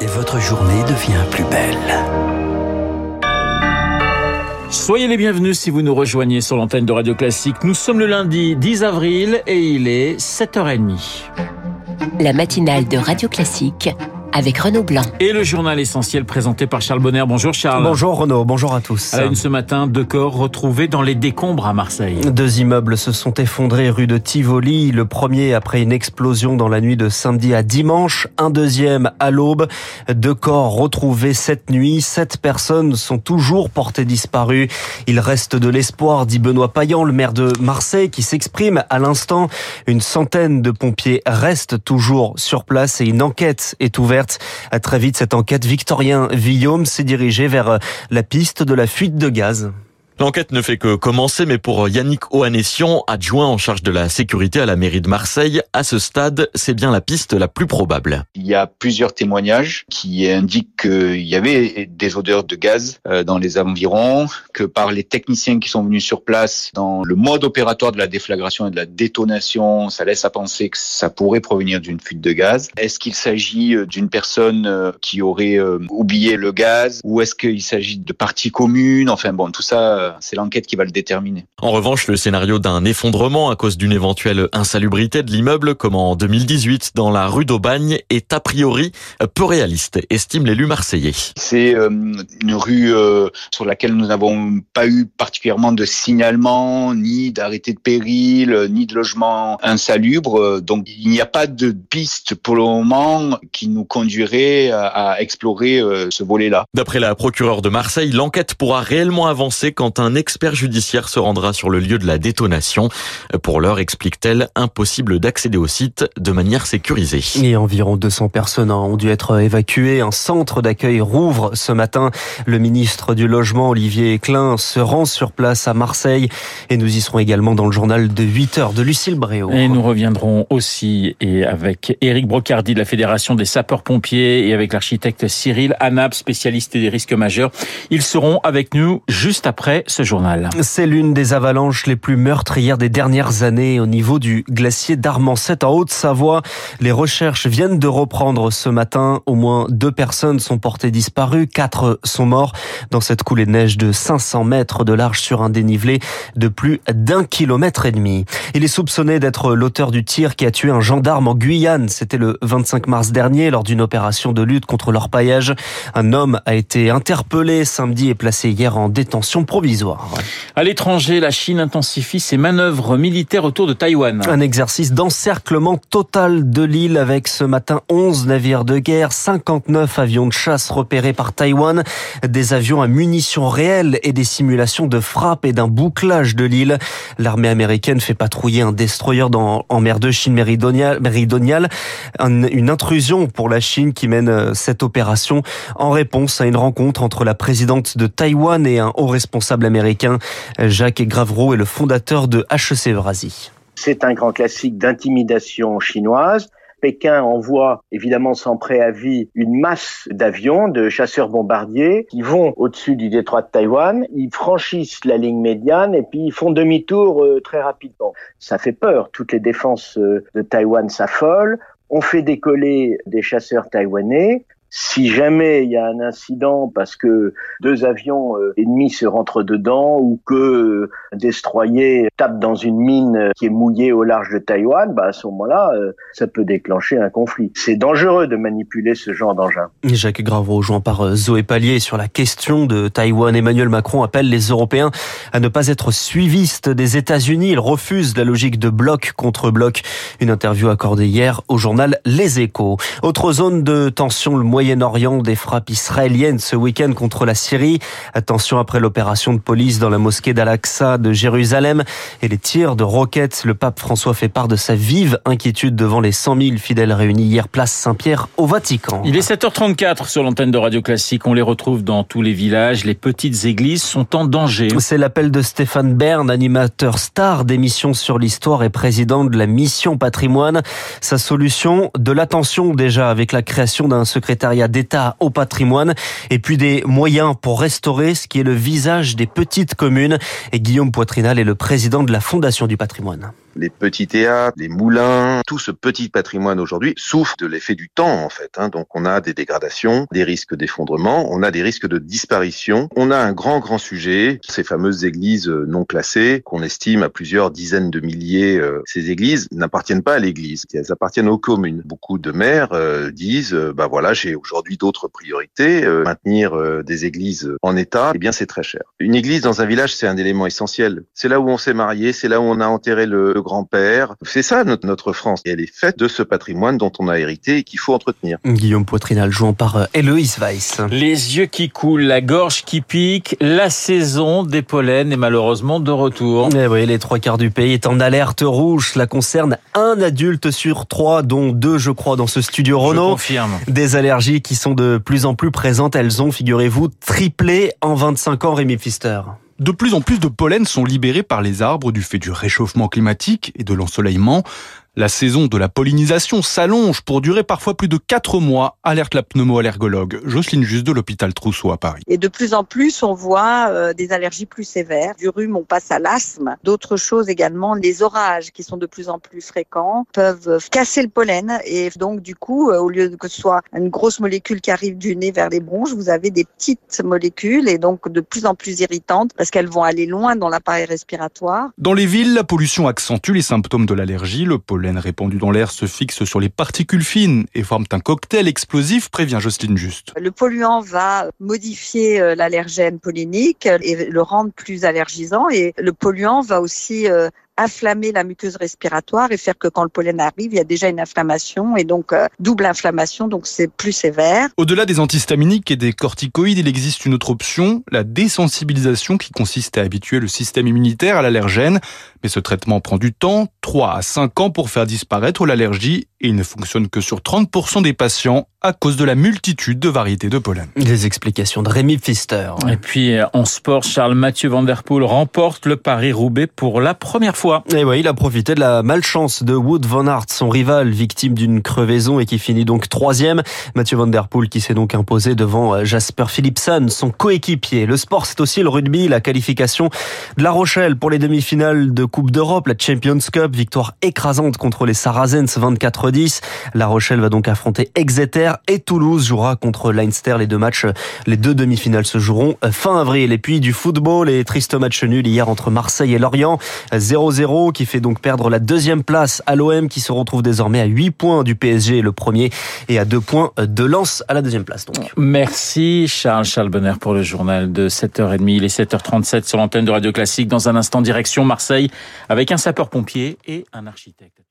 et votre journée devient plus belle. Soyez les bienvenus si vous nous rejoignez sur l'antenne de Radio Classique. Nous sommes le lundi 10 avril et il est 7h30. La matinale de Radio Classique avec Renaud Blanc. Et le journal essentiel présenté par Charles Bonner. Bonjour Charles. Bonjour Renaud, bonjour à tous. À la une ce matin, deux corps retrouvés dans les décombres à Marseille. Deux immeubles se sont effondrés rue de Tivoli. Le premier après une explosion dans la nuit de samedi à dimanche. Un deuxième à l'aube. Deux corps retrouvés cette nuit. Sept personnes sont toujours portées disparues. Il reste de l'espoir, dit Benoît Payan, le maire de Marseille, qui s'exprime à l'instant. Une centaine de pompiers restent toujours sur place et une enquête est ouverte Très vite, cette enquête, Victorien Villaume s'est dirigé vers euh, la piste de la fuite de gaz. L'enquête ne fait que commencer, mais pour Yannick Ohanessian, adjoint en charge de la sécurité à la mairie de Marseille, à ce stade, c'est bien la piste la plus probable. Il y a plusieurs témoignages qui indiquent qu'il y avait des odeurs de gaz euh, dans les environs, que par les techniciens qui sont venus sur place, dans le mode opératoire de la déflagration et de la détonation, ça laisse à penser que ça pourrait provenir d'une fuite de gaz. Est-ce qu'il s'agit euh, d'une personne euh, qui aurait oublié le gaz ou est-ce qu'il s'agit de parties communes? Enfin bon, tout ça c'est l'enquête qui va le déterminer. En revanche, le scénario d'un effondrement à cause d'une éventuelle insalubrité de l'immeuble, comme en 2018 dans la rue d'Aubagne, est a priori peu réaliste, estime l'élu marseillais. C'est euh, une rue euh, sur laquelle nous n'avons pas eu particulièrement de signalement, ni d'arrêté de péril, ni de logement insalubre. Donc il n'y a pas de piste pour le moment qui nous conduirait à, explorer euh, ce volet-là. D'après la procureure de Marseille, l'enquête pourra réellement avancer quand un expert judiciaire se rendra sur le lieu de la détonation. Pour l'heure, explique-t-elle, impossible d'accéder au site de manière sécurisée. Et environ 200 personnes ont dû être évacuées. Un centre d'accueil rouvre ce matin. Le ministre du Logement, Olivier Klein, se rend sur place à Marseille. Et nous y serons également dans le journal de 8 heures de Lucille Bréau. Et nous reviendrons aussi et avec Éric Brocardi de la Fédération des sapeurs-pompiers et avec l'architecte Cyril Anap, spécialiste des risques majeurs. Ils seront avec nous juste après C'est l'une des avalanches les plus meurtrières des dernières années au niveau du glacier d'Armancet en Haute-Savoie. Les recherches viennent de reprendre ce matin. Au moins deux personnes sont portées disparues, quatre sont morts dans cette coulée de neige de 500 mètres de large sur un dénivelé de plus d'un kilomètre et demi. Il est soupçonné d'être l'auteur du tir qui a tué un gendarme en Guyane. C'était le 25 mars dernier lors d'une opération de lutte contre l'orpaillage. Un homme a été interpellé samedi et placé hier en détention provisoire. À l'étranger, la Chine intensifie ses manœuvres militaires autour de Taïwan. Un exercice d'encerclement total de l'île avec ce matin 11 navires de guerre, 59 avions de chasse repérés par Taïwan, des avions à munitions réelles et des simulations de frappe et d'un bouclage de l'île. L'armée américaine fait patrouiller un destroyer dans, en mer de Chine méridionale, méridionale une intrusion pour la Chine qui mène euh, cette opération en réponse à une rencontre entre la présidente de Taïwan et un haut responsable américain. Jacques Gravreau est le fondateur de HEC Eurasie. C'est un grand classique d'intimidation chinoise. Pékin envoie évidemment sans préavis une masse d'avions, de chasseurs bombardiers qui vont au-dessus du détroit de Taïwan, ils franchissent la ligne médiane et puis ils font demi-tour euh, très rapidement. Ça fait peur, toutes les défenses euh, de Taïwan s'affolent, on fait décoller des chasseurs taïwanais, si jamais il y a un incident parce que deux avions euh, ennemis se rentrent dedans ou que euh, un destroyer tape dans une mine qui est mouillée au large de Taïwan, bah à ce moment-là, euh, ça peut déclencher un conflit. C'est dangereux de manipuler ce genre d'engin. Jacques Gravo, rejoint par Zoé Pallier sur la question de Taïwan. Emmanuel Macron appelle les Européens à ne pas être suivistes des États-Unis. Il refuse la logique de bloc contre bloc. Une interview accordée hier au journal Les Échos. Autre zone de tension, le Moyen-Orient, des frappes israéliennes ce week-end contre la Syrie. Attention après l'opération de police dans la mosquée d'Al-Aqsa de Jérusalem et les tirs de roquettes. Le pape François fait part de sa vive inquiétude devant les 100 000 fidèles réunis hier place Saint-Pierre au Vatican. Il est 7h34 sur l'antenne de Radio Classique. On les retrouve dans tous les villages. Les petites églises sont en danger. C'est l'appel de Stéphane Bern, animateur star d'émissions sur l'histoire et président de la mission patrimoine. Sa solution, de l'attention déjà avec la création d'un secrétaire d'État au patrimoine et puis des moyens pour restaurer ce qui est le visage des petites communes. Et Guillaume Poitrinal est le président de la Fondation du patrimoine. Les petits théâtres, les moulins, tout ce petit patrimoine aujourd'hui souffre de l'effet du temps en fait. Hein. Donc on a des dégradations, des risques d'effondrement, on a des risques de disparition. On a un grand grand sujet, ces fameuses églises non classées qu'on estime à plusieurs dizaines de milliers. Euh, ces églises n'appartiennent pas à l'Église, elles appartiennent aux communes. Beaucoup de maires euh, disent, euh, bah voilà, j'ai aujourd'hui d'autres priorités, maintenir des églises en état, eh bien c'est très cher. Une église dans un village, c'est un élément essentiel. C'est là où on s'est marié, c'est là où on a enterré le, grand-père. C'est ça notre, notre France. Et elle est faite de ce patrimoine dont on a hérité et qu'il faut entretenir. Guillaume Poitrinal jouant par Héloïse Weiss. Les yeux qui coulent, la gorge qui pique, la saison des pollens est malheureusement de retour. Eh oui, les trois quarts du pays est en alerte rouge. Cela concerne un adulte sur trois, dont deux, je crois, dans ce studio Renault. confirme. Des allergies qui sont de plus en plus présentes. Elles ont, figurez-vous, triplé en 25 ans, Rémi Pfister. De plus en plus de pollen sont libérés par les arbres du fait du réchauffement climatique et de l'ensoleillement. La saison de la pollinisation s'allonge pour durer parfois plus de 4 mois, alerte la pneumoallergologue Jocelyne Juste de l'hôpital Trousseau à Paris. Et de plus en plus, on voit euh, des allergies plus sévères. Du rhume, on passe à l'asthme. D'autres choses également, les orages qui sont de plus en plus fréquents peuvent casser le pollen. Et donc, du coup, euh, au lieu que ce soit une grosse molécule qui arrive du nez vers les bronches, vous avez des petites molécules et donc de plus en plus irritantes parce qu'elles vont aller loin dans l'appareil respiratoire. Dans les villes, la pollution accentue les symptômes de l'allergie. Le pollen répandu dans l'air se fixe sur les particules fines et forment un cocktail explosif, prévient Jocelyne Juste. Le polluant va modifier euh, l'allergène pollinique et le rendre plus allergisant et le polluant va aussi euh, inflammer la muqueuse respiratoire et faire que quand le pollen arrive, il y a déjà une inflammation et donc euh, double inflammation, donc c'est plus sévère. Au-delà des antihistaminiques et des corticoïdes, il existe une autre option, la désensibilisation qui consiste à habituer le système immunitaire à l'allergène. Mais ce traitement prend du temps, 3 à 5 ans pour faire disparaître l'allergie et il ne fonctionne que sur 30% des patients à cause de la multitude de variétés de pollen. Des explications de Rémi Pfister. Et puis en sport, Charles Mathieu Van Der Poel remporte le Paris-Roubaix pour la première fois. Et oui, il a profité de la malchance de Wood Van Aert, son rival, victime d'une crevaison et qui finit donc troisième. Mathieu Van Der Poel qui s'est donc imposé devant euh, Jasper Philipsen, son coéquipier. Le sport, c'est aussi le rugby, la qualification de La Rochelle pour les demi-finales de Coupe d'Europe, la Champions Cup, victoire écrasante contre les Saracens 24-10. La Rochelle va donc affronter Exeter et Toulouse jouera contre Leinster. Les deux matchs, les deux demi-finales se joueront fin avril. Et puis du football et triste match nul hier entre Marseille et Lorient. 0-0 qui fait donc perdre la deuxième place à l'OM qui se retrouve désormais à 8 points du PSG le premier et à 2 points de Lens à la deuxième place. Donc. Merci Charles Charles Bonner pour le journal de 7h30. Il est 7h37 sur l'antenne de Radio Classique. Dans un instant, direction Marseille avec un sapeur-pompier et un architecte.